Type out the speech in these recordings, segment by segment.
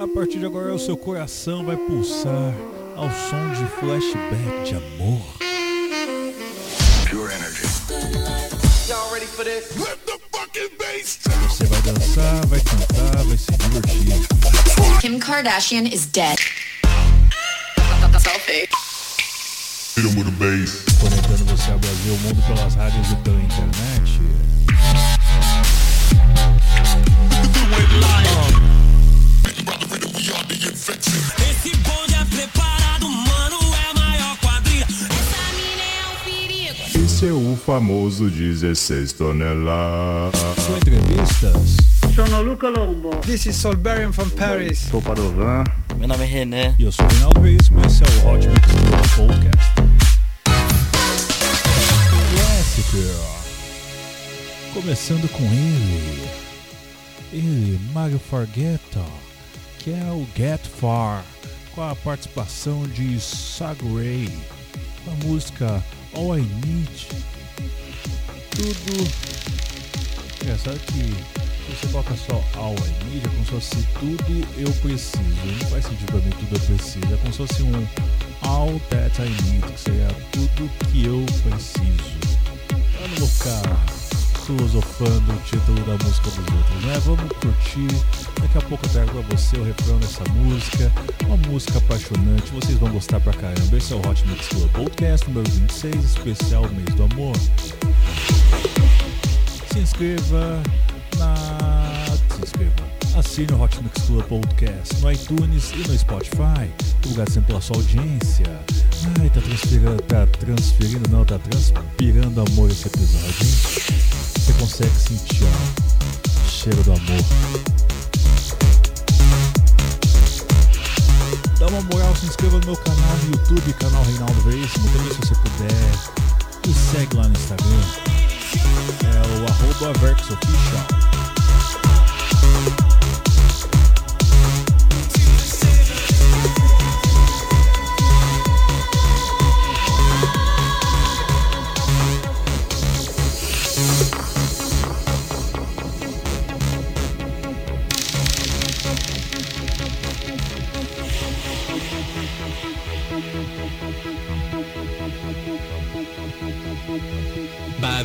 A partir de agora o seu coração vai pulsar ao som de flashback de amor. Pure energy. Y'all ready for this? Let the fucking bass Você vai dançar, vai cantar, vai se divertir. Kim Kardashian is dead. Selfie. Conectando você ao Brasil, o mundo pelas rádios e pela internet. É o famoso 16 toneladas. Com entrevistas. Sono Luca Lombo. This is Solberian from Paris. Sou Padovan. Meu nome é René. E eu sou o Reinaldo Veríssimo e esse é o Hot Mix Club Podcast. Classic. Começando com ele. Ele, Mario Fargueta que é o Get Far, com a participação de Sagray, a música All I Need. Tudo. Engraçado que você coloca só All I Need, é como se fosse tudo eu preciso. Não faz sentido pra mim tudo eu preciso. É como se fosse um All That I Need, que seria tudo que eu preciso. Eu não vou ficar filosofando o título da música dos outros, né? Vamos curtir. Daqui a pouco eu trago pra você o refrão dessa música. Uma música apaixonante, vocês vão gostar pra caramba. Esse é o Hot Mix Club Podcast número 26, especial Mês do Amor. Se inscreva na. Se inscreva. Assine o Hot Mix Club Podcast no iTunes e no Spotify. Obrigado pela sua audiência. Ai, tá transferindo, tá transferindo, não, tá transpirando amor esse episódio, hein? Você consegue sentir o cheiro do amor. Dá uma moral, se inscreva no meu canal no YouTube, canal Reinaldo Veríssimo. Também se você puder, me segue lá no Instagram. É o arroba VerxOfficial.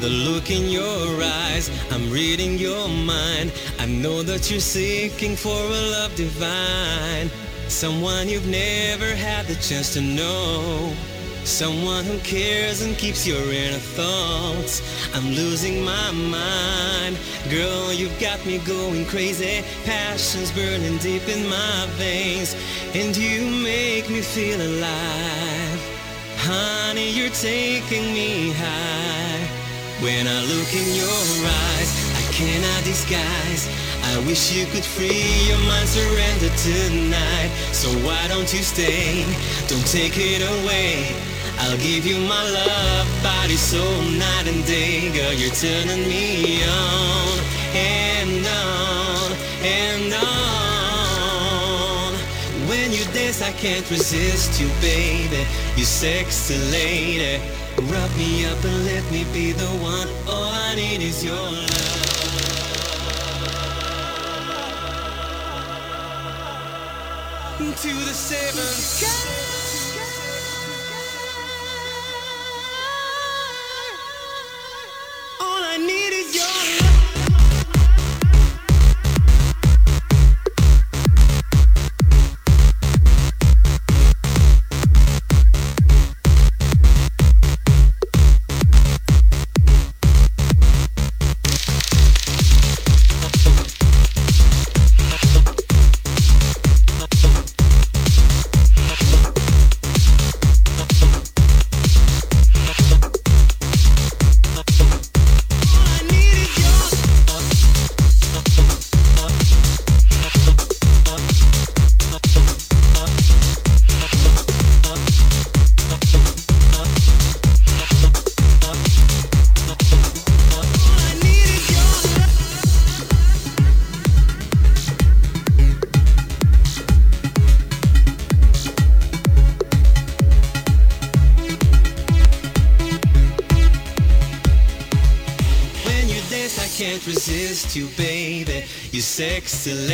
The look in your eyes, I'm reading your mind. I know that you're seeking for a love divine. Someone you've never had the chance to know. Someone who cares and keeps your inner thoughts. I'm losing my mind. Girl, you've got me going crazy. Passion's burning deep in my veins. And you make me feel alive. Honey, you're taking me high. When I look in your eyes, I cannot disguise. I wish you could free your mind, surrender tonight. So why don't you stay? Don't take it away. I'll give you my love, body, soul, night and day. Girl, you're turning me on and on I can't resist you, baby. You sexy lady. Rub me up and let me be the one. All I need is your love. To the seventh Silly.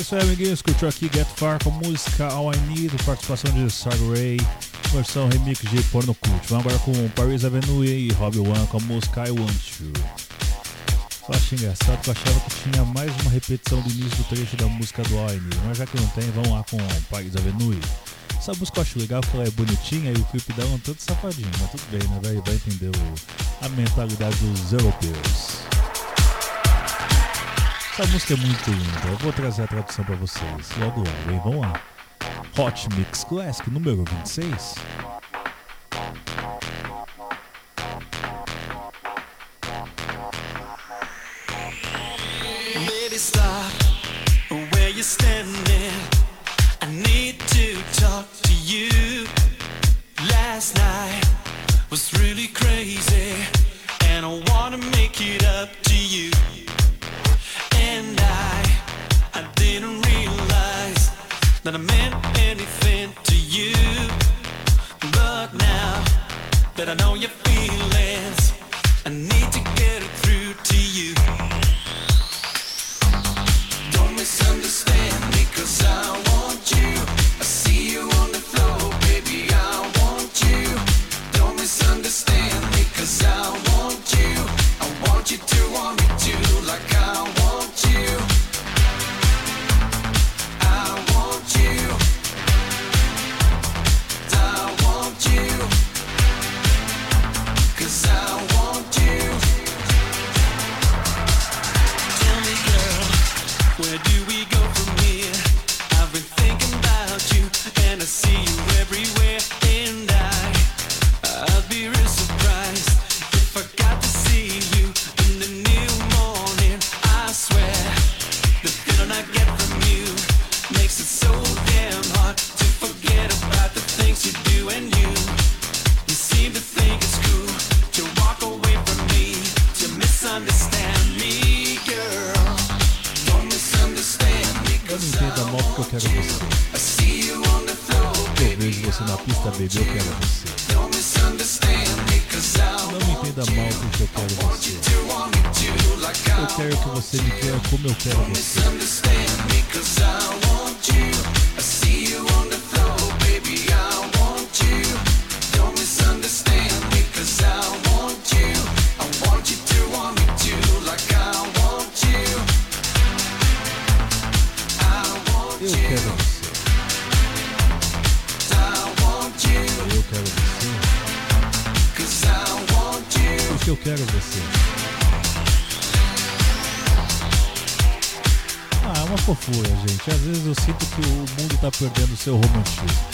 É isso aí, amiguinhos. Curtiu aqui Get Far com música All I Need, participação de Sarg Ray, versão remix de Porno Cult. Vamos agora com Paris Avenue e Robbie One com a música I Want You. Eu achei engraçado que eu achava que tinha mais uma repetição do início do trecho da música do All I Need, mas já que não tem, vamos lá com Paris Avenue. Essa música eu acho legal porque ela é bonitinha e o clipe dá é um tanto safadinho, mas tudo bem, né? Vai, vai entender o, a mentalidade dos europeus. Essa música é muito linda. Eu vou trazer a tradução para vocês logo logo. hein? vamos lá. Hot Mix Classic número 26. Tá perdendo seu romantismo.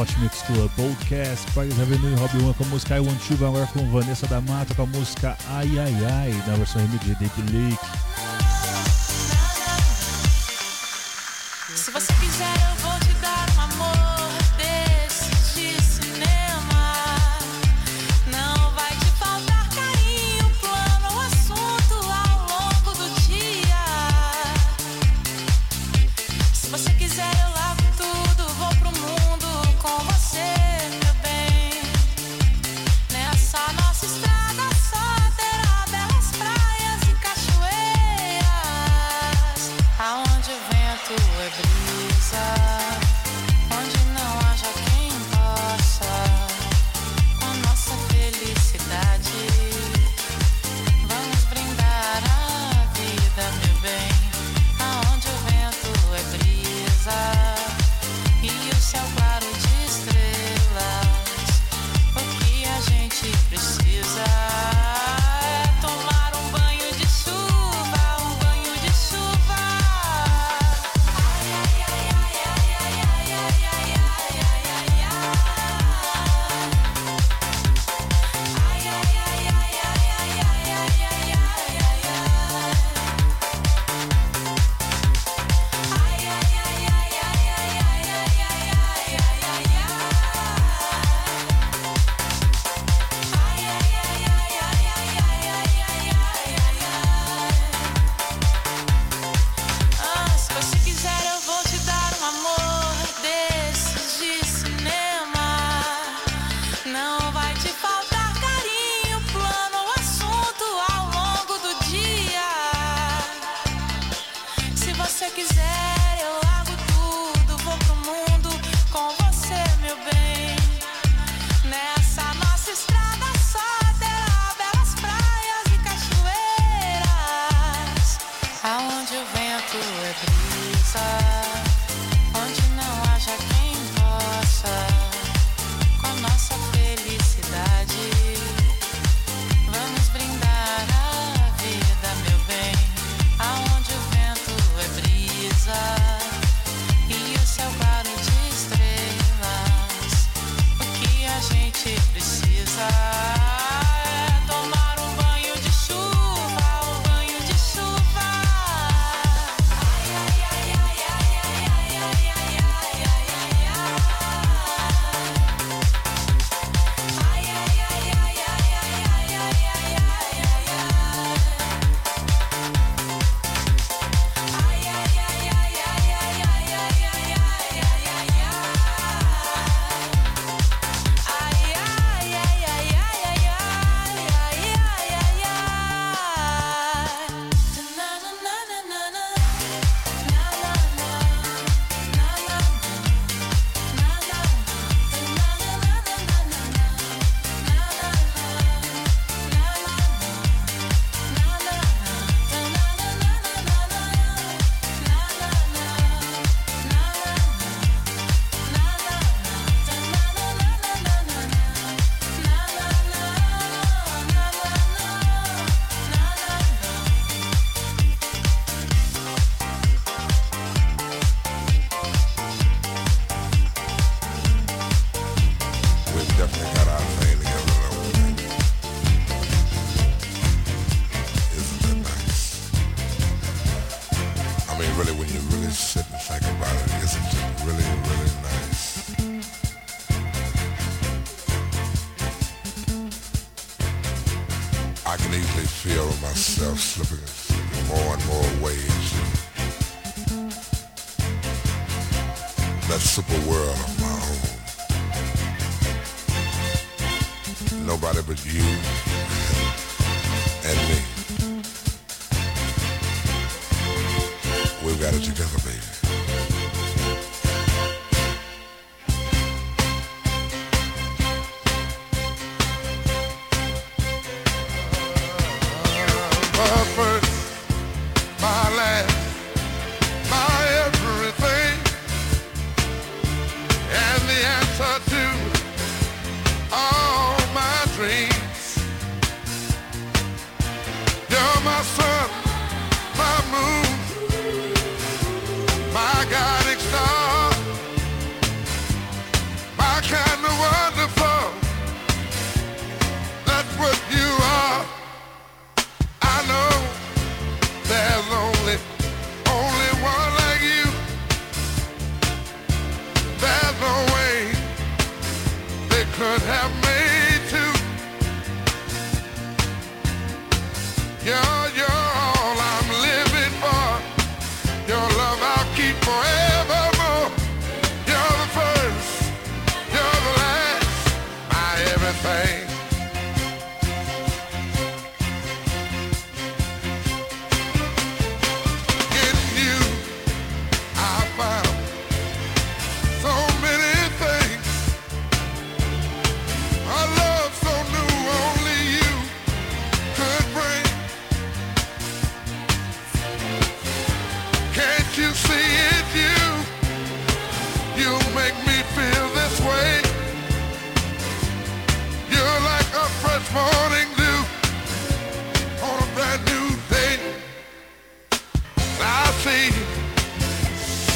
Hot Mix Club Podcast, Pragas Avenue e Rob One com a música I Want You, agora com Vanessa da Mata com a música Ai Ai Ai, na versão remix de Deep Lake. esse é claro de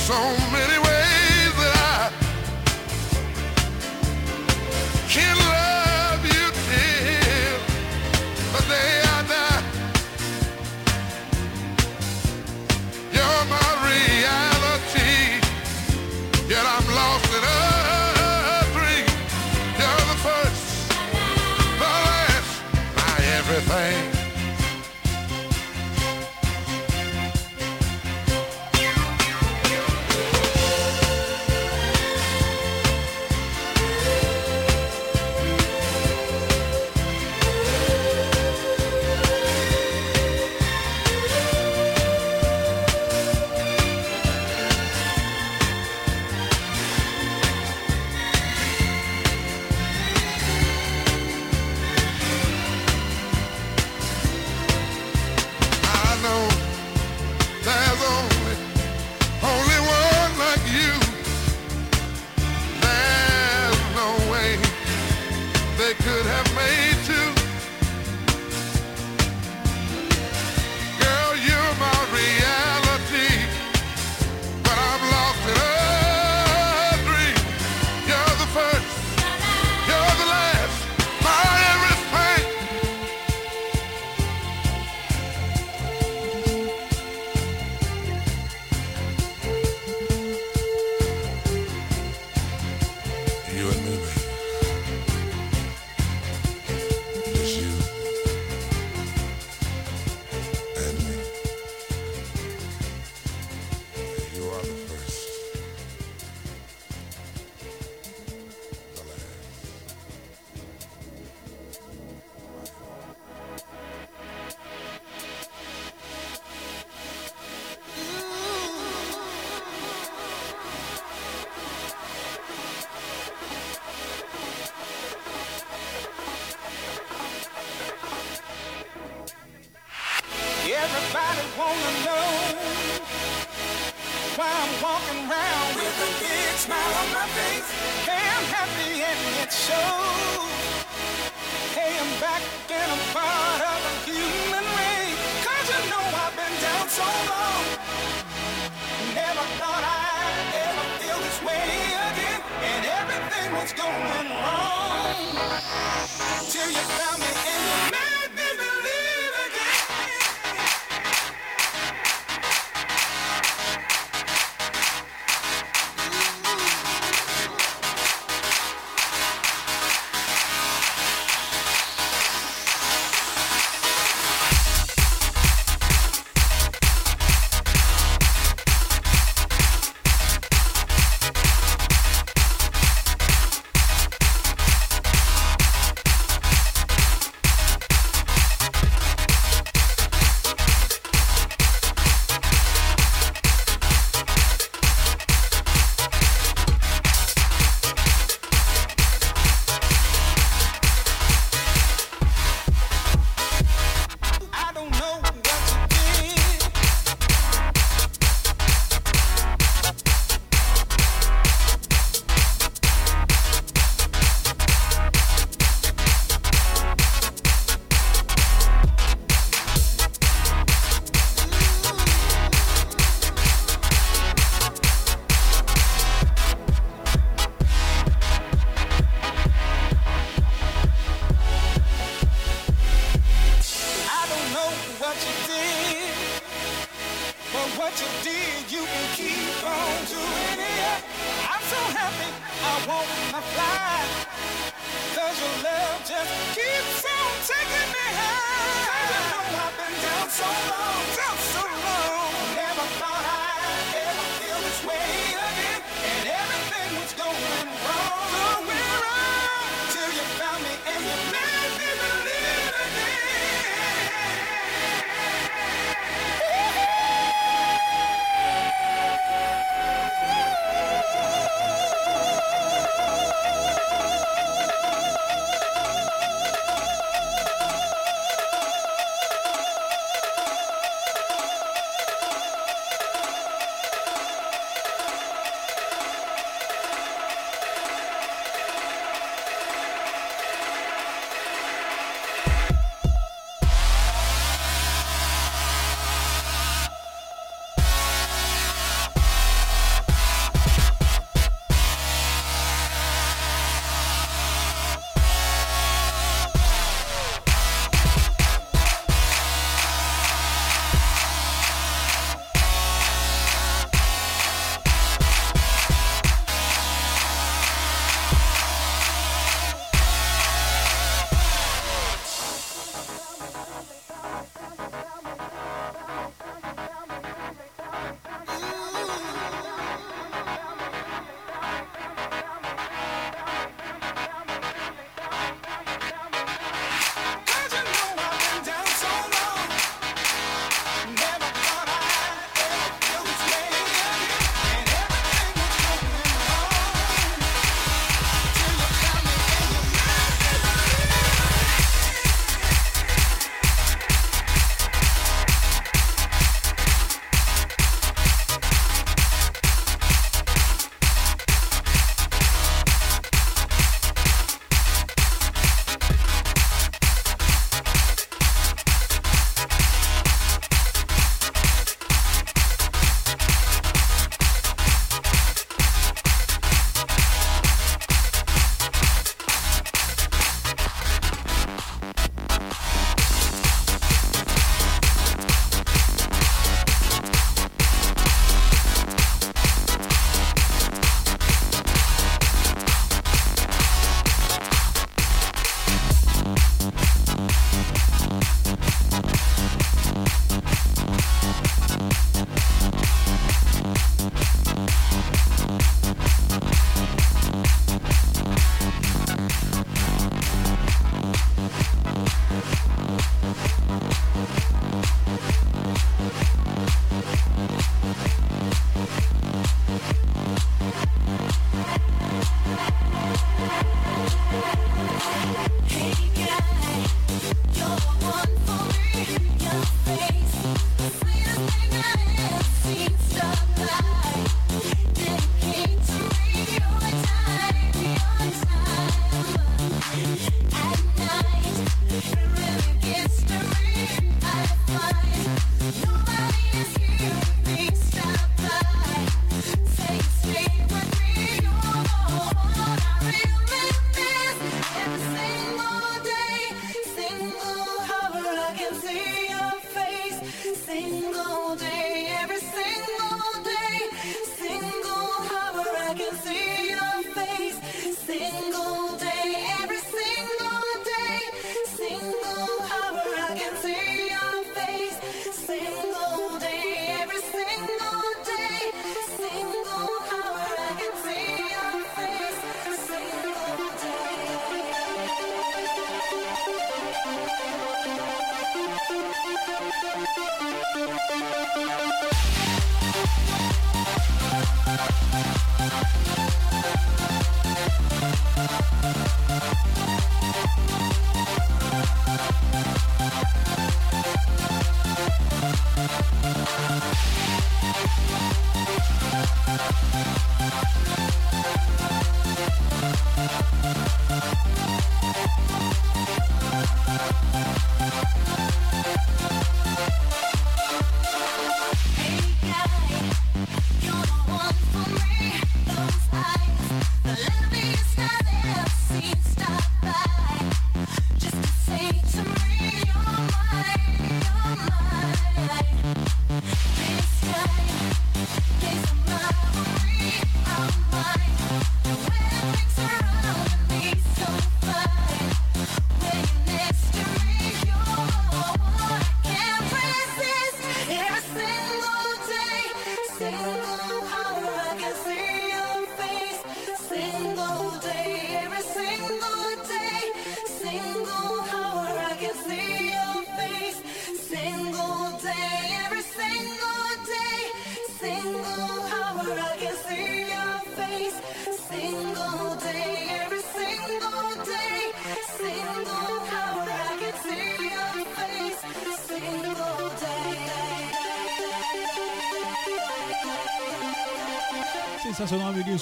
so many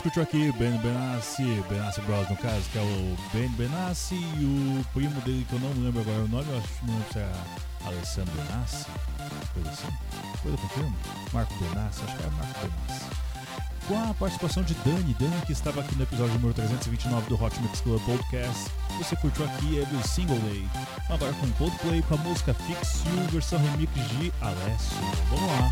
Curtiu aqui Ben Benassi, Benassi Bros, no caso, que é o Ben Benassi e o primo dele, que eu não lembro agora o nome, eu acho que é Alessandro Benassi, coisa assim. Coisa confirma? Marco Benassi, acho que é Marco Benassi. Com a participação de Dani, Dani que estava aqui no episódio número 329 do Hot Mix Club Podcast. Você curtiu aqui é do Single Day. Agora com Coldplay com a música Fix You, versão remix de Alessio. Vamos lá.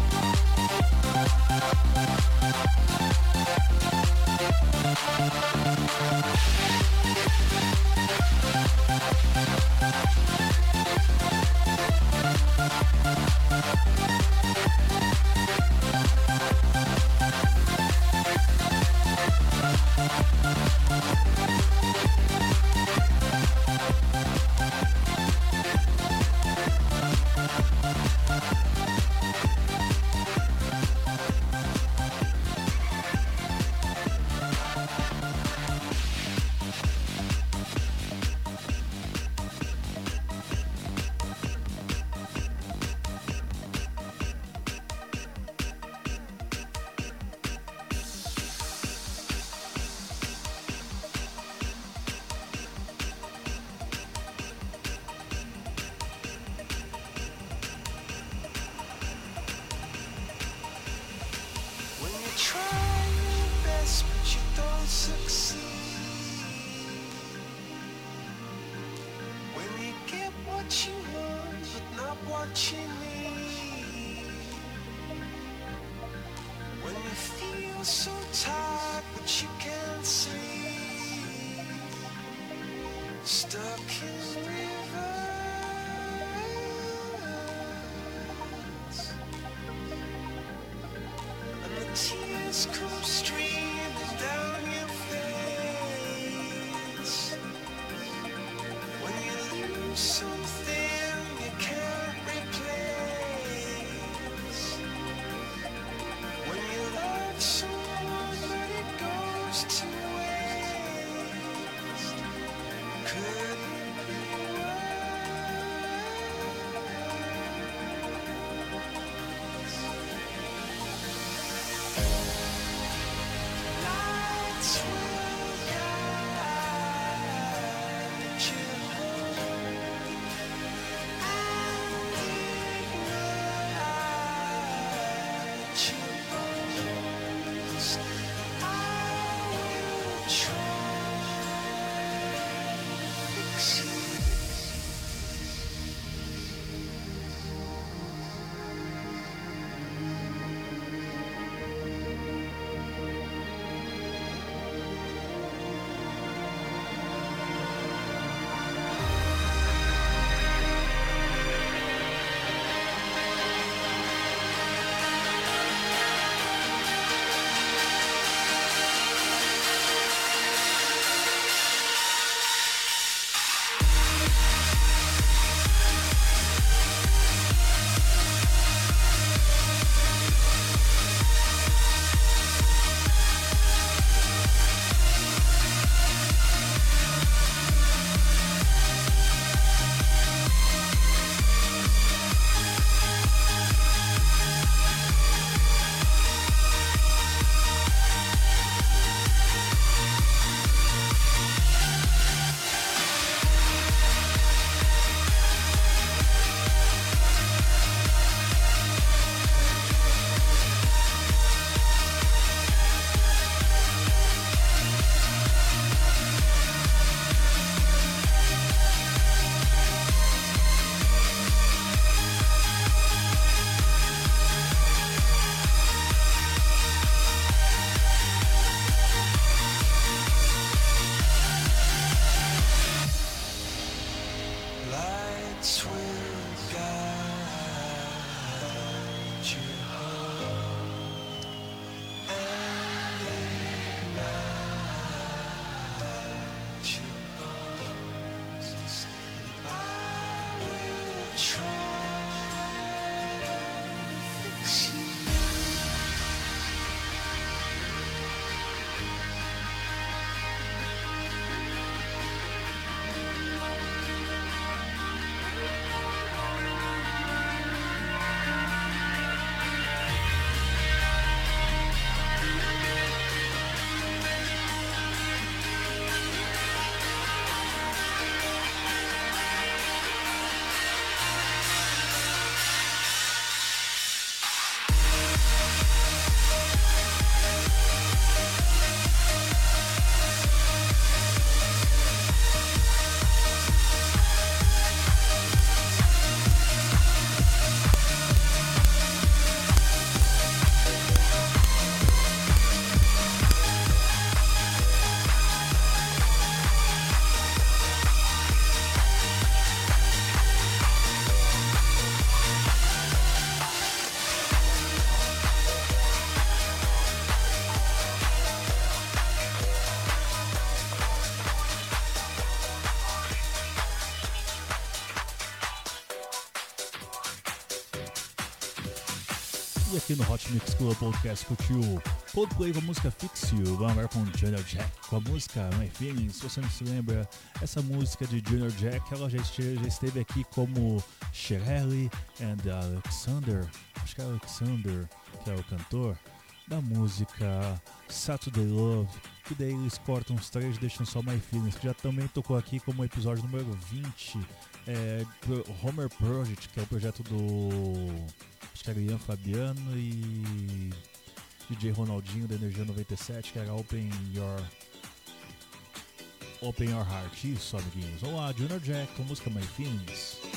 E aqui no Hot Mix Club Podcast curtiu Coldplay com a música Fix You, vamos agora com Junior Jack com a música My Feelings. Se você não se lembra, essa música de Junior Jack, ela já esteve, já esteve aqui como Shirley and Alexander, acho que é Alexander, que é o cantor, da música Saturday Love, que daí eles cortam os três e deixam só My Feelings, que já também tocou aqui como episódio número 20, é, Homer Project, que é o projeto do acho que era Ian Fabiano e DJ Ronaldinho da Energia 97, que era Open Your Open Your Heart. Isso, amiguinhos. Vamos lá, Junior Jack com música My Feelings.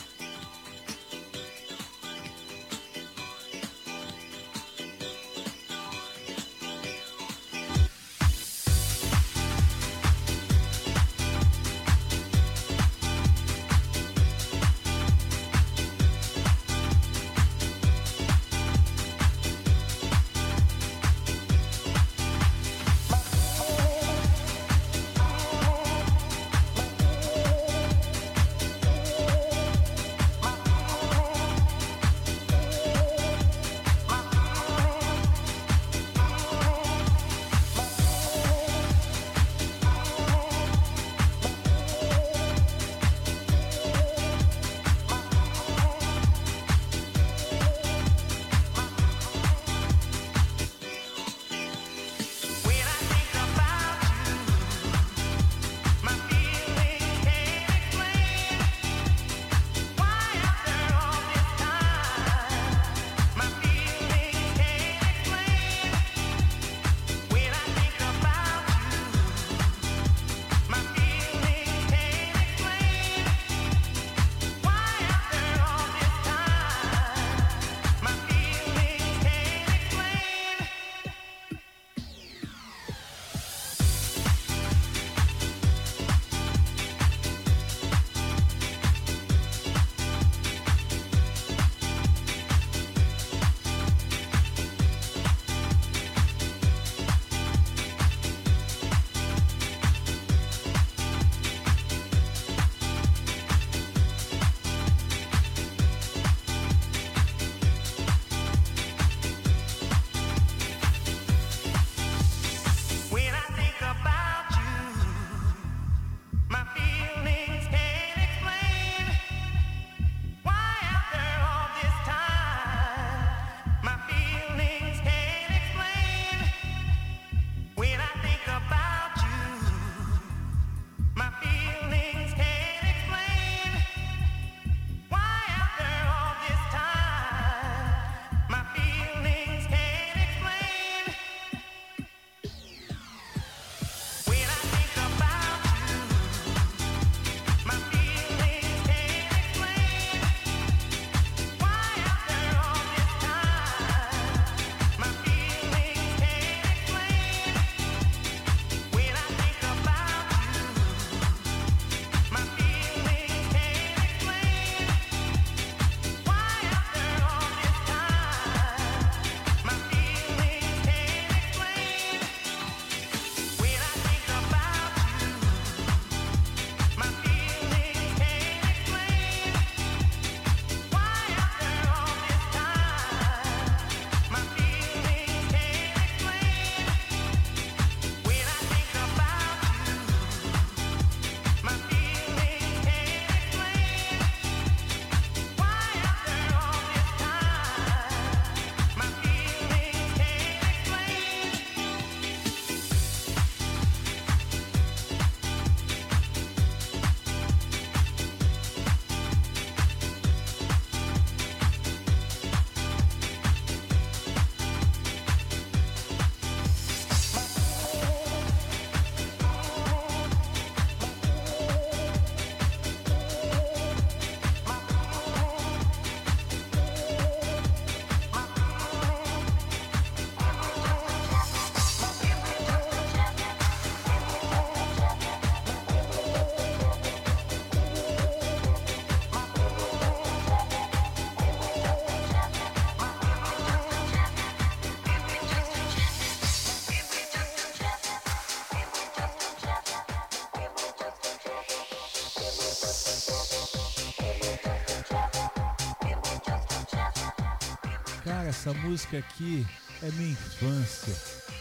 Essa música aqui é minha infância,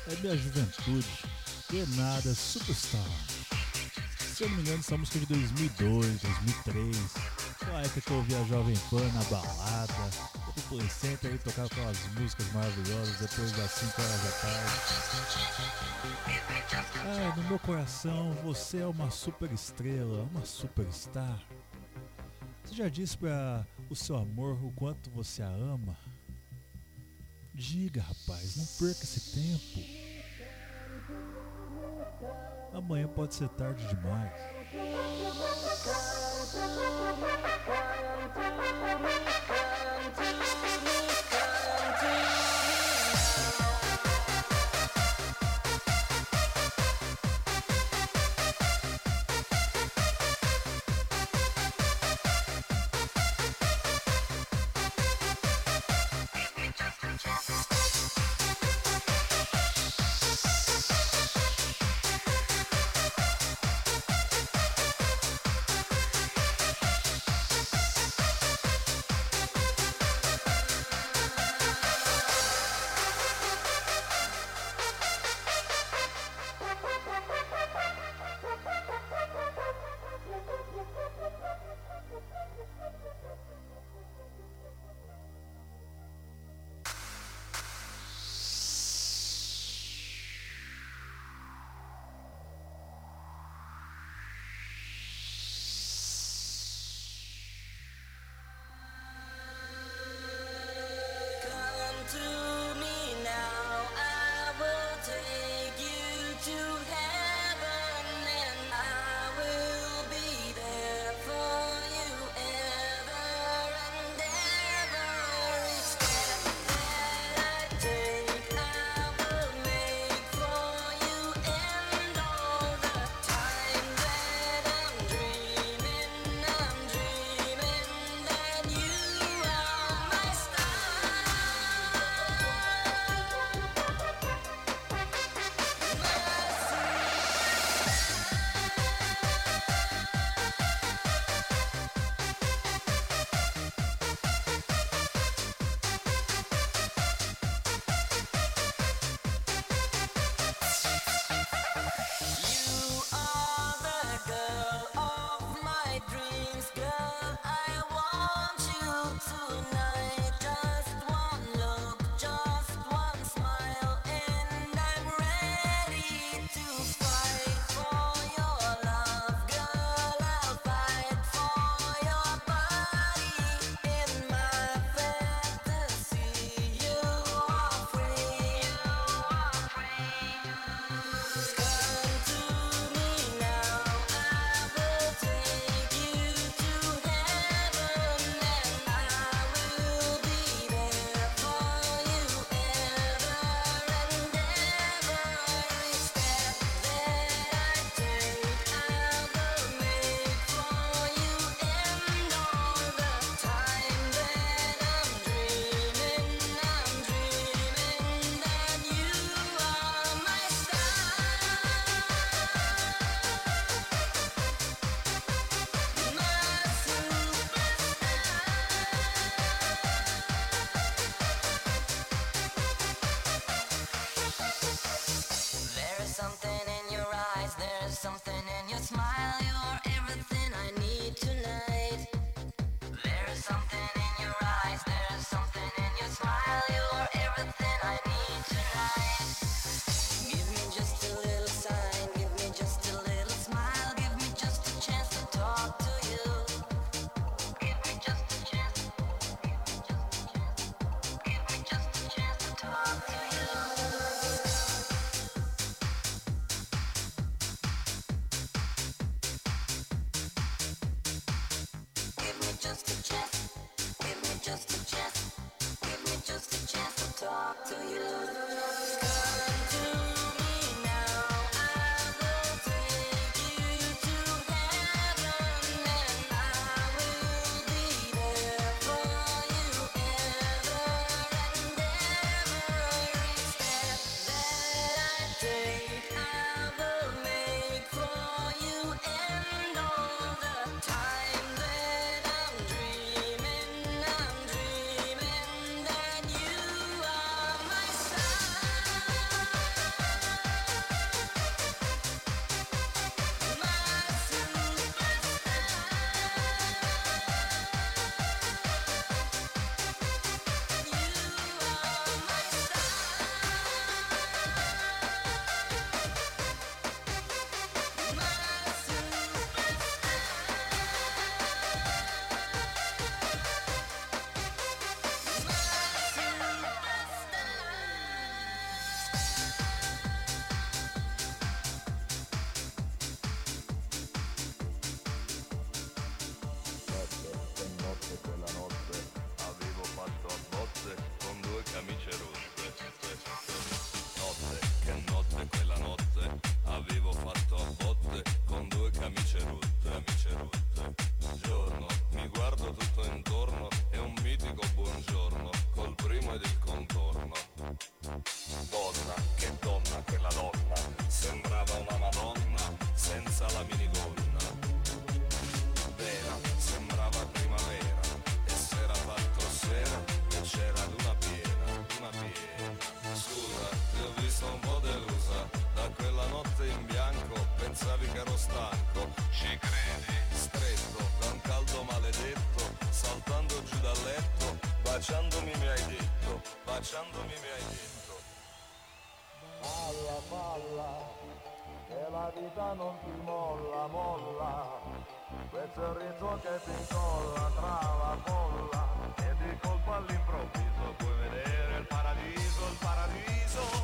é minha juventude. Granada Superstar. Se eu não me engano, essa música é de 2002, 2003. Foi a época que eu ouvia a Jovem Pan na balada, o Play Center e tocava aquelas músicas maravilhosas depois das 5 horas da tarde. Ai, no meu coração, você é uma super estrela, uma superstar. Você já disse para o seu amor o quanto você a ama? Diga, rapaz, não perca esse tempo. Amanhã pode ser tarde demais. just a check. Give me just a falla, che la vita non ti molla, molla. Il ritmo che ti incolla tra la folla e di colpo all'improvviso puoi vedere il paradiso, il paradiso.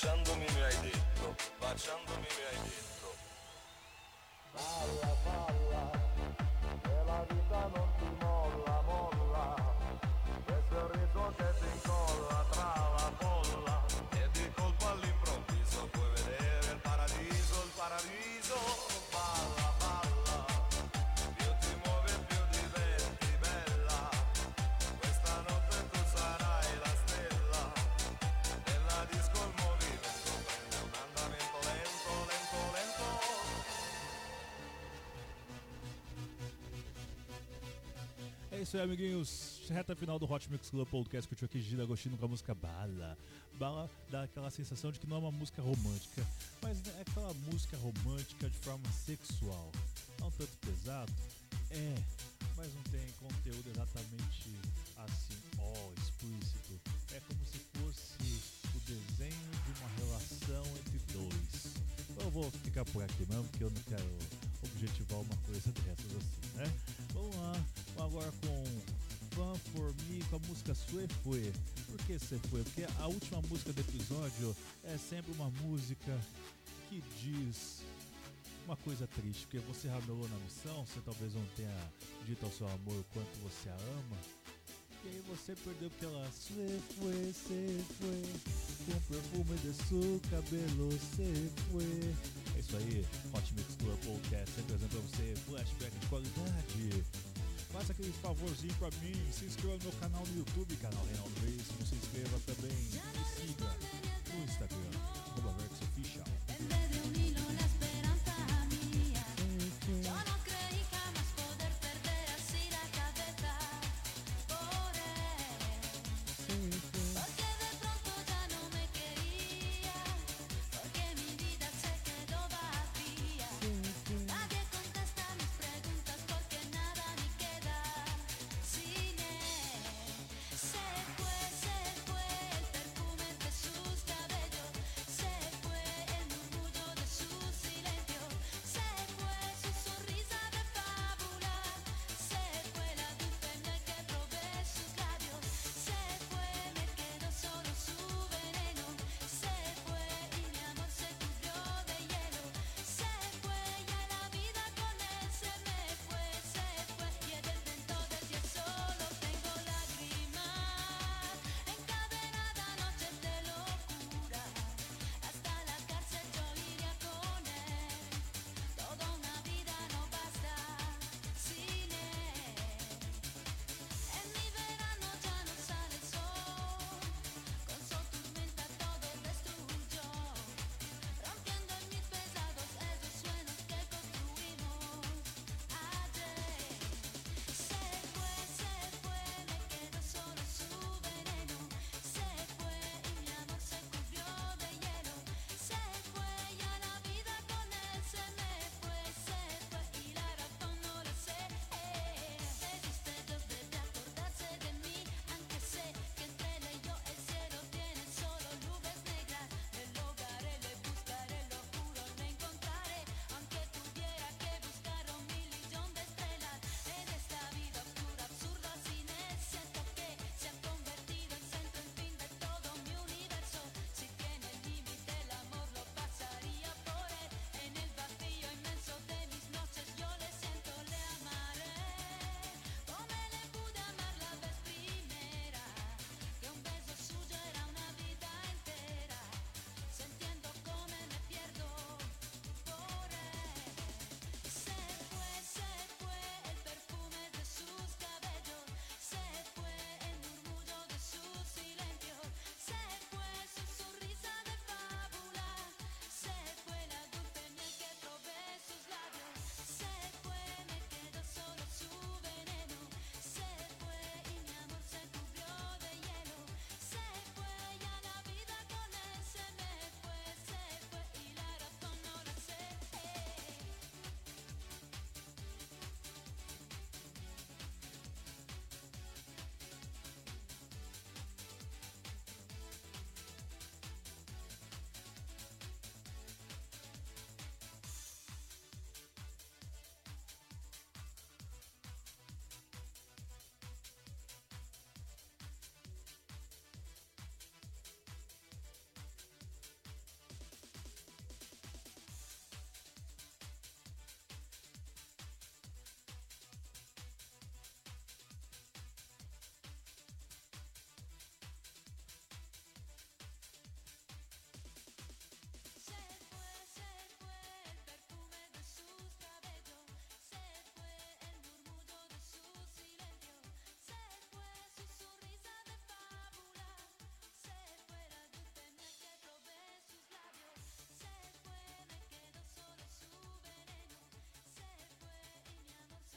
想不明白 É isso aí, amiguinhos. Reta final do Hot Mix Club Podcast que eu aqui Gila Agostino com a música Bala. Bala dá aquela sensação de que não é uma música romântica, mas é aquela música romântica de forma sexual. É um tanto pesado? É, mas não tem conteúdo exatamente assim, ó, explícito. É como se fosse o desenho de uma relação entre dois. Eu vou ficar por aqui mesmo, porque eu não quero objetivar uma coisa dessas assim, né? Vamos lá, agora com Fan For Me com a música Sue Fue. Por que Sue Fue? Porque a última música do episódio é sempre uma música que diz uma coisa triste, porque você ramelou na missão, você talvez não tenha dito ao seu amor o quanto você a ama. E aí você perdeu porque ela se foi, se foi Com perfume de seu cabelo se foi É isso aí, Hot Mix Club Podcast sempre pra você flashback de qualidade Faça aquele favorzinho pra mim, se inscreva no meu canal no YouTube, canal Reinaldo Veríssimo, se inscreva também, me siga no Instagram,